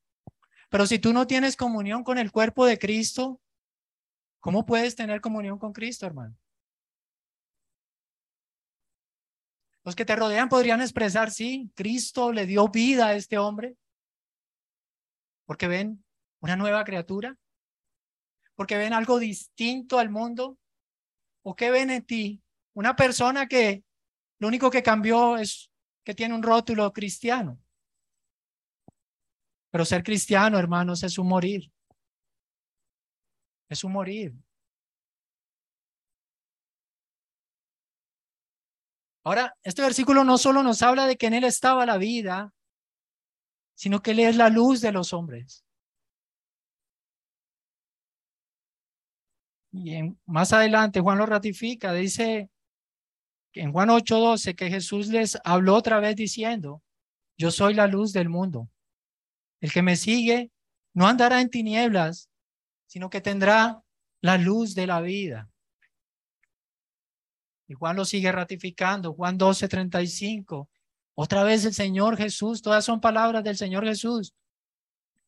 Pero si tú no tienes comunión con el cuerpo de Cristo, ¿cómo puedes tener comunión con Cristo, hermano? Los que te rodean podrían expresar, sí, Cristo le dio vida a este hombre. Porque ven una nueva criatura. Porque ven algo distinto al mundo. ¿O qué ven en ti? Una persona que lo único que cambió es que tiene un rótulo cristiano. Pero ser cristiano, hermanos, es un morir. Es un morir. Ahora, este versículo no solo nos habla de que en Él estaba la vida, sino que Él es la luz de los hombres. Y más adelante Juan lo ratifica, dice en Juan 8:12 que Jesús les habló otra vez diciendo, yo soy la luz del mundo. El que me sigue no andará en tinieblas, sino que tendrá la luz de la vida. Y Juan lo sigue ratificando, Juan 12, 35. Otra vez el Señor Jesús, todas son palabras del Señor Jesús.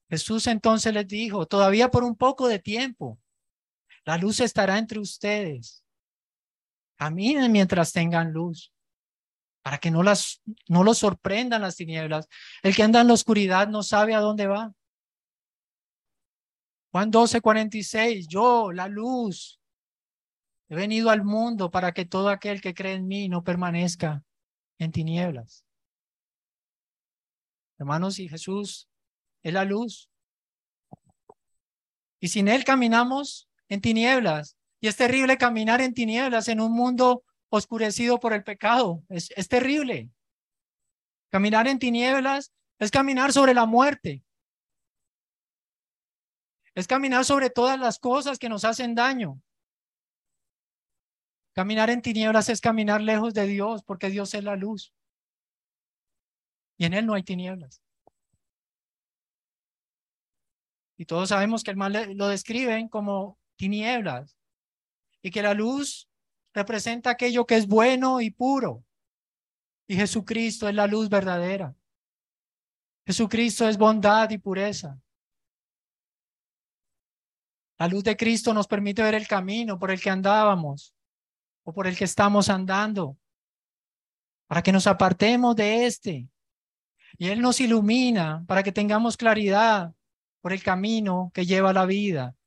Jesús entonces les dijo, todavía por un poco de tiempo, la luz estará entre ustedes. Caminen mientras tengan luz, para que no, las, no los sorprendan las tinieblas. El que anda en la oscuridad no sabe a dónde va. Juan 12, 46, yo, la luz, He venido al mundo para que todo aquel que cree en mí no permanezca en tinieblas. Hermanos, y Jesús es la luz. Y sin Él caminamos en tinieblas. Y es terrible caminar en tinieblas en un mundo oscurecido por el pecado. Es, es terrible. Caminar en tinieblas es caminar sobre la muerte. Es caminar sobre todas las cosas que nos hacen daño. Caminar en tinieblas es caminar lejos de Dios porque Dios es la luz. Y en Él no hay tinieblas. Y todos sabemos que el mal lo describen como tinieblas y que la luz representa aquello que es bueno y puro. Y Jesucristo es la luz verdadera. Jesucristo es bondad y pureza. La luz de Cristo nos permite ver el camino por el que andábamos o por el que estamos andando, para que nos apartemos de este. Y Él nos ilumina para que tengamos claridad por el camino que lleva la vida.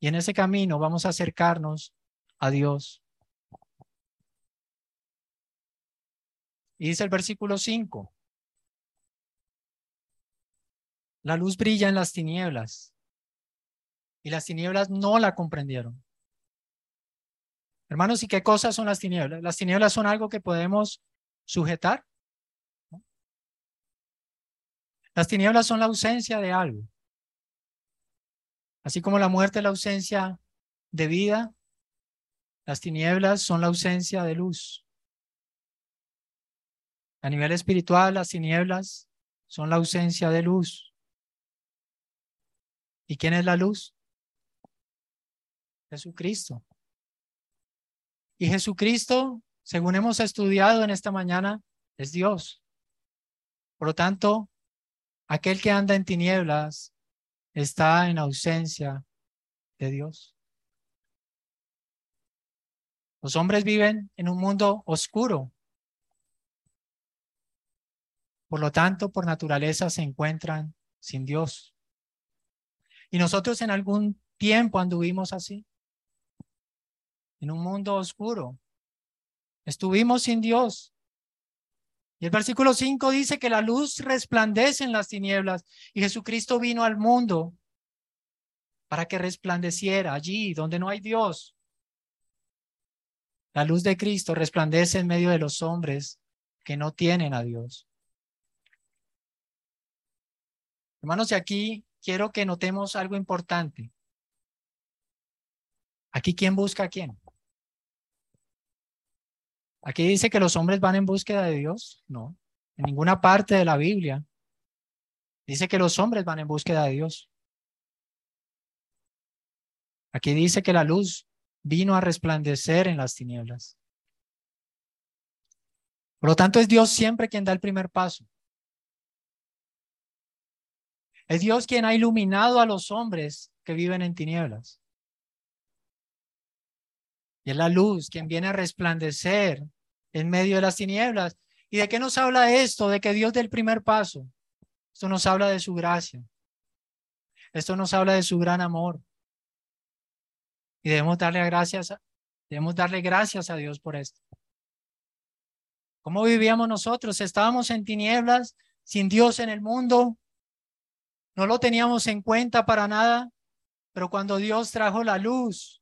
Y en ese camino vamos a acercarnos a Dios. Y dice el versículo 5. La luz brilla en las tinieblas y las tinieblas no la comprendieron. Hermanos, ¿y qué cosas son las tinieblas? Las tinieblas son algo que podemos sujetar. Las tinieblas son la ausencia de algo. Así como la muerte es la ausencia de vida, las tinieblas son la ausencia de luz. A nivel espiritual, las tinieblas son la ausencia de luz. ¿Y quién es la luz? Jesucristo. Y Jesucristo, según hemos estudiado en esta mañana, es Dios. Por lo tanto, aquel que anda en tinieblas está en ausencia de Dios. Los hombres viven en un mundo oscuro. Por lo tanto, por naturaleza se encuentran sin Dios. Y nosotros en algún tiempo anduvimos así, en un mundo oscuro. Estuvimos sin Dios. Y el versículo 5 dice que la luz resplandece en las tinieblas y Jesucristo vino al mundo para que resplandeciera allí donde no hay Dios. La luz de Cristo resplandece en medio de los hombres que no tienen a Dios. Hermanos, y aquí quiero que notemos algo importante. Aquí, ¿quién busca a quién? Aquí dice que los hombres van en búsqueda de Dios. No, en ninguna parte de la Biblia dice que los hombres van en búsqueda de Dios. Aquí dice que la luz vino a resplandecer en las tinieblas. Por lo tanto, es Dios siempre quien da el primer paso. Es Dios quien ha iluminado a los hombres que viven en tinieblas. Y es la luz quien viene a resplandecer en medio de las tinieblas. ¿Y de qué nos habla esto? De que Dios dé el primer paso. Esto nos habla de su gracia. Esto nos habla de su gran amor. Y debemos darle gracias, debemos darle gracias a Dios por esto. ¿Cómo vivíamos nosotros? Estábamos en tinieblas, sin Dios en el mundo. No lo teníamos en cuenta para nada, pero cuando Dios trajo la luz,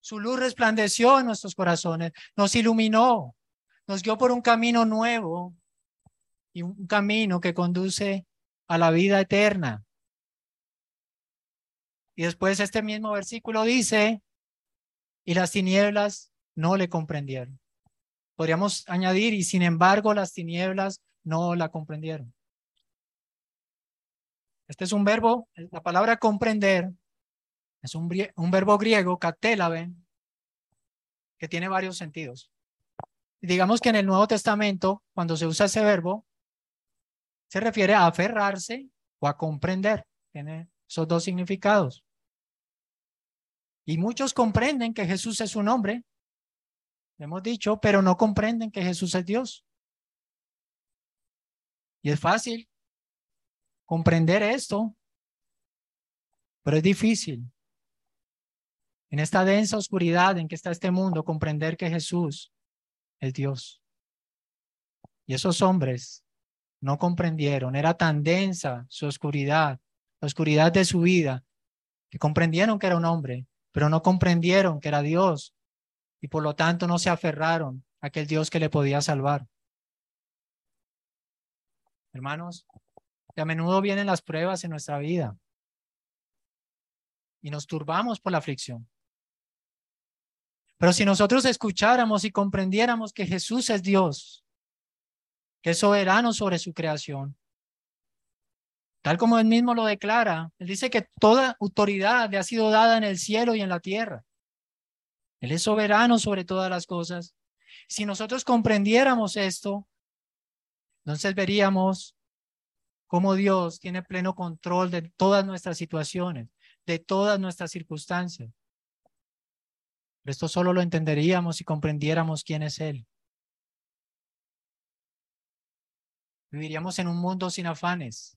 su luz resplandeció en nuestros corazones, nos iluminó, nos guió por un camino nuevo y un camino que conduce a la vida eterna. Y después este mismo versículo dice, y las tinieblas no le comprendieron. Podríamos añadir, y sin embargo las tinieblas no la comprendieron. Este es un verbo, la palabra comprender es un, verbo griego, katelabe, que tiene varios sentidos. Digamos que en el Nuevo Testamento, cuando se usa ese verbo, se refiere a aferrarse o a comprender. Tiene esos dos significados. Y muchos comprenden que Jesús es un hombre, hemos dicho, pero no comprenden que Jesús es Dios. Y es fácil comprender esto, pero es difícil. En esta densa oscuridad en que está este mundo, comprender que Jesús es Dios. Y esos hombres no comprendieron. Era tan densa su oscuridad, la oscuridad de su vida, que comprendieron que era un hombre, pero no comprendieron que era Dios y por lo tanto no se aferraron a aquel Dios que le podía salvar. Hermanos, que a menudo vienen las pruebas en nuestra vida y nos turbamos por la aflicción. Pero si nosotros escucháramos y comprendiéramos que Jesús es Dios, que es soberano sobre su creación, tal como él mismo lo declara, él dice que toda autoridad le ha sido dada en el cielo y en la tierra. Él es soberano sobre todas las cosas. Si nosotros comprendiéramos esto, entonces veríamos cómo Dios tiene pleno control de todas nuestras situaciones, de todas nuestras circunstancias. Esto solo lo entenderíamos si comprendiéramos quién es Él. Viviríamos en un mundo sin afanes.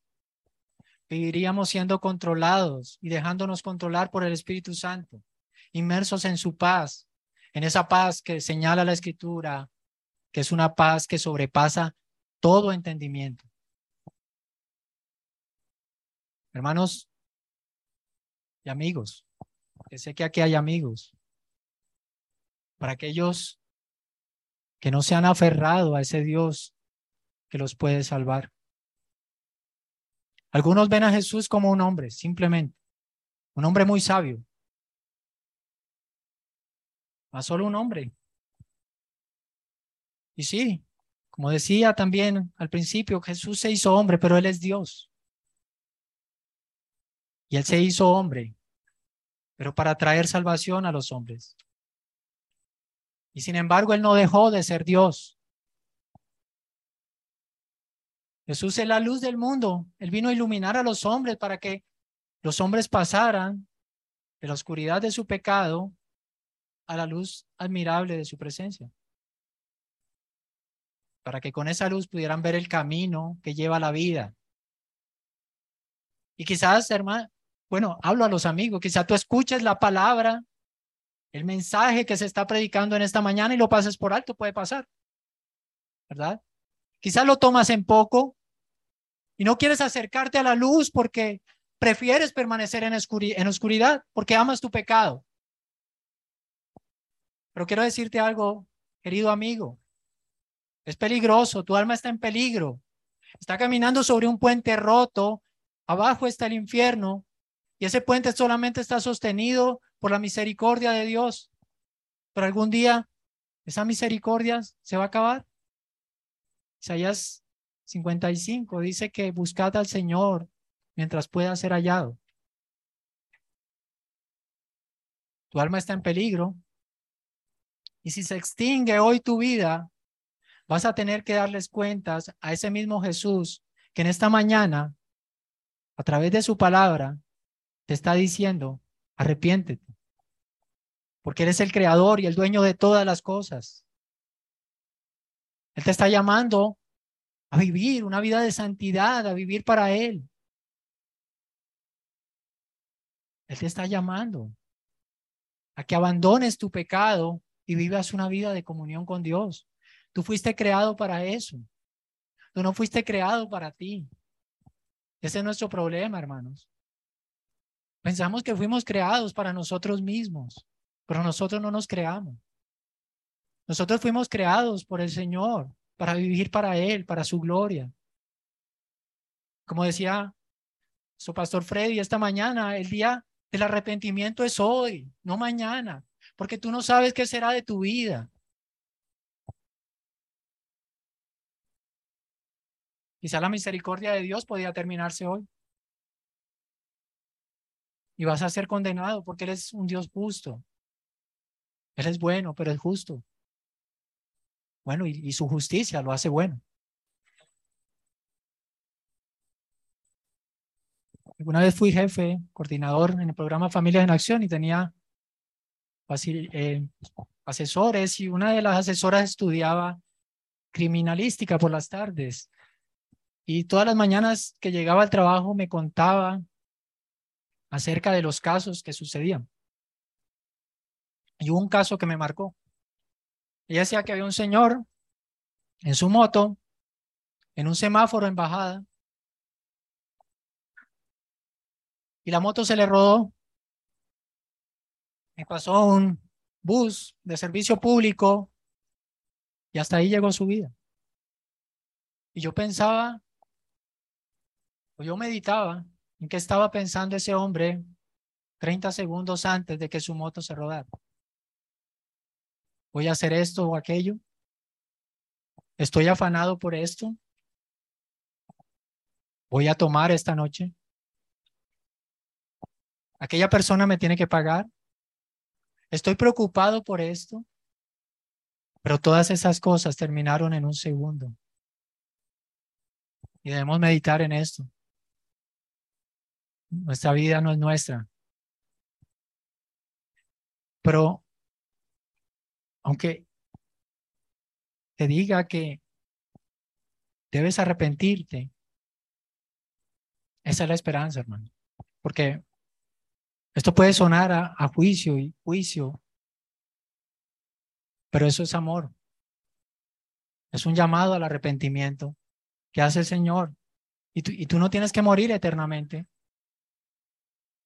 Viviríamos siendo controlados y dejándonos controlar por el Espíritu Santo, inmersos en su paz, en esa paz que señala la Escritura, que es una paz que sobrepasa todo entendimiento. Hermanos y amigos, que sé que aquí hay amigos, para aquellos que no se han aferrado a ese Dios que los puede salvar. Algunos ven a Jesús como un hombre, simplemente, un hombre muy sabio, a solo un hombre. Y sí, como decía también al principio, Jesús se hizo hombre, pero Él es Dios. Y Él se hizo hombre, pero para traer salvación a los hombres. Y sin embargo, Él no dejó de ser Dios. Jesús es la luz del mundo. Él vino a iluminar a los hombres para que los hombres pasaran de la oscuridad de su pecado a la luz admirable de su presencia para que con esa luz pudieran ver el camino que lleva la vida. Y quizás, hermano, bueno, hablo a los amigos, quizás tú escuches la palabra, el mensaje que se está predicando en esta mañana y lo pases por alto, puede pasar, ¿verdad? Quizás lo tomas en poco y no quieres acercarte a la luz porque prefieres permanecer en, en oscuridad, porque amas tu pecado. Pero quiero decirte algo, querido amigo, es peligroso, tu alma está en peligro. Está caminando sobre un puente roto, abajo está el infierno y ese puente solamente está sostenido por la misericordia de Dios. Pero algún día esa misericordia se va a acabar. Isaías 55 dice que buscad al Señor mientras pueda ser hallado. Tu alma está en peligro. Y si se extingue hoy tu vida, vas a tener que darles cuentas a ese mismo Jesús que en esta mañana, a través de su palabra, te está diciendo, arrepiéntete, porque Él es el creador y el dueño de todas las cosas. Él te está llamando a vivir una vida de santidad, a vivir para Él. Él te está llamando a que abandones tu pecado y vivas una vida de comunión con Dios. Tú fuiste creado para eso. Tú no fuiste creado para ti. Ese es nuestro problema, hermanos. Pensamos que fuimos creados para nosotros mismos, pero nosotros no nos creamos. Nosotros fuimos creados por el Señor para vivir para Él, para su gloria. Como decía su pastor Freddy esta mañana, el día del arrepentimiento es hoy, no mañana, porque tú no sabes qué será de tu vida. Quizá la misericordia de Dios podía terminarse hoy. Y vas a ser condenado porque Él es un Dios justo. Él es bueno, pero es justo. Bueno, y, su justicia lo hace bueno. Alguna vez fui jefe, coordinador en el programa Familias en Acción y tenía eh, asesores y una de las asesoras estudiaba criminalística por las tardes y todas las mañanas que llegaba al trabajo me contaba acerca de los casos que sucedían. Y hubo un caso que me marcó. Ella decía que había un señor en su moto en un semáforo en bajada. Y la moto se le rodó. Me pasó un bus de servicio público y hasta ahí llegó su vida. Y yo pensaba, o yo meditaba en qué estaba pensando ese hombre 30 segundos antes de que su moto se rodara. ¿Voy a hacer esto o aquello? ¿Estoy afanado por esto? ¿Voy a tomar esta noche? ¿Aquella persona me tiene que pagar? ¿Estoy preocupado por esto? Pero todas esas cosas terminaron en un segundo. Y debemos meditar en esto. Nuestra vida no es nuestra. Pero aunque te diga que debes arrepentirte, esa es la esperanza, hermano. Porque esto puede sonar a, juicio y juicio, pero eso es amor. Es un llamado al arrepentimiento que hace el Señor. Y tú, y tú no tienes que morir eternamente.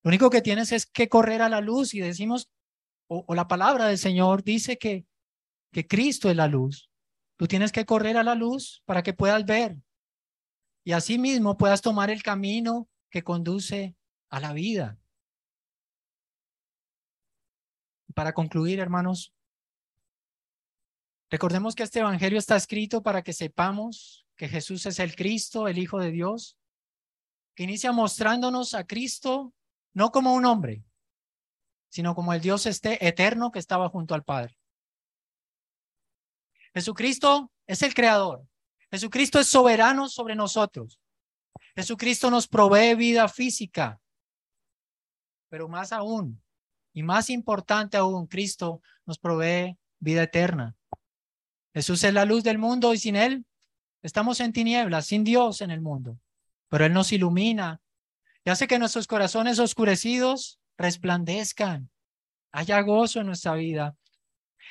Lo único que tienes es que correr a la luz y decimos, o, la palabra del Señor dice que, que Cristo es la luz. Tú tienes que correr a la luz para que puedas ver. Y así mismo puedas tomar el camino que conduce a la vida. Para concluir, hermanos, recordemos que este Evangelio está escrito para que sepamos que Jesús es el Cristo, el Hijo de Dios, que inicia mostrándonos a Cristo no como un hombre, sino como el Dios este eterno que estaba junto al Padre. Jesucristo es el creador. Jesucristo es soberano sobre nosotros. Jesucristo nos provee vida física. Pero más aún, y más importante aún, Cristo nos provee vida eterna. Jesús es la luz del mundo y sin Él estamos en tinieblas, sin Dios en el mundo. Pero Él nos ilumina y hace que nuestros corazones oscurecidos resplandezcan, haya gozo en nuestra vida.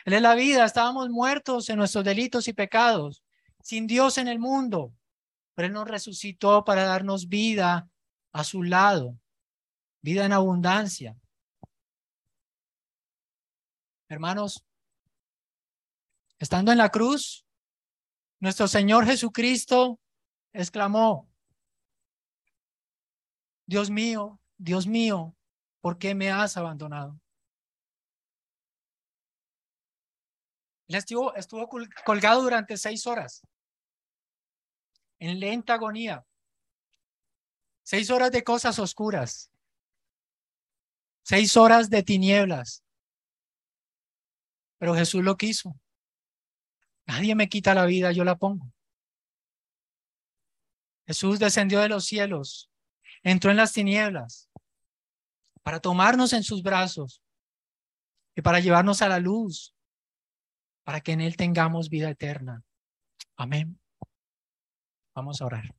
Él es la vida, estábamos muertos en nuestros delitos y pecados, sin Dios en el mundo, pero Él nos resucitó para darnos vida a su lado, vida en abundancia. Hermanos, estando en la cruz, nuestro Señor Jesucristo exclamó, Dios mío, Dios mío, ¿por qué me has abandonado? Él estuvo, estuvo colgado durante seis horas, en lenta agonía. Seis horas de cosas oscuras. Seis horas de tinieblas. Pero Jesús lo quiso. Nadie me quita la vida, yo la pongo. Jesús descendió de los cielos entró en las tinieblas para tomarnos en sus brazos y para llevarnos a la luz, para que en Él tengamos vida eterna. Amén. Vamos a orar.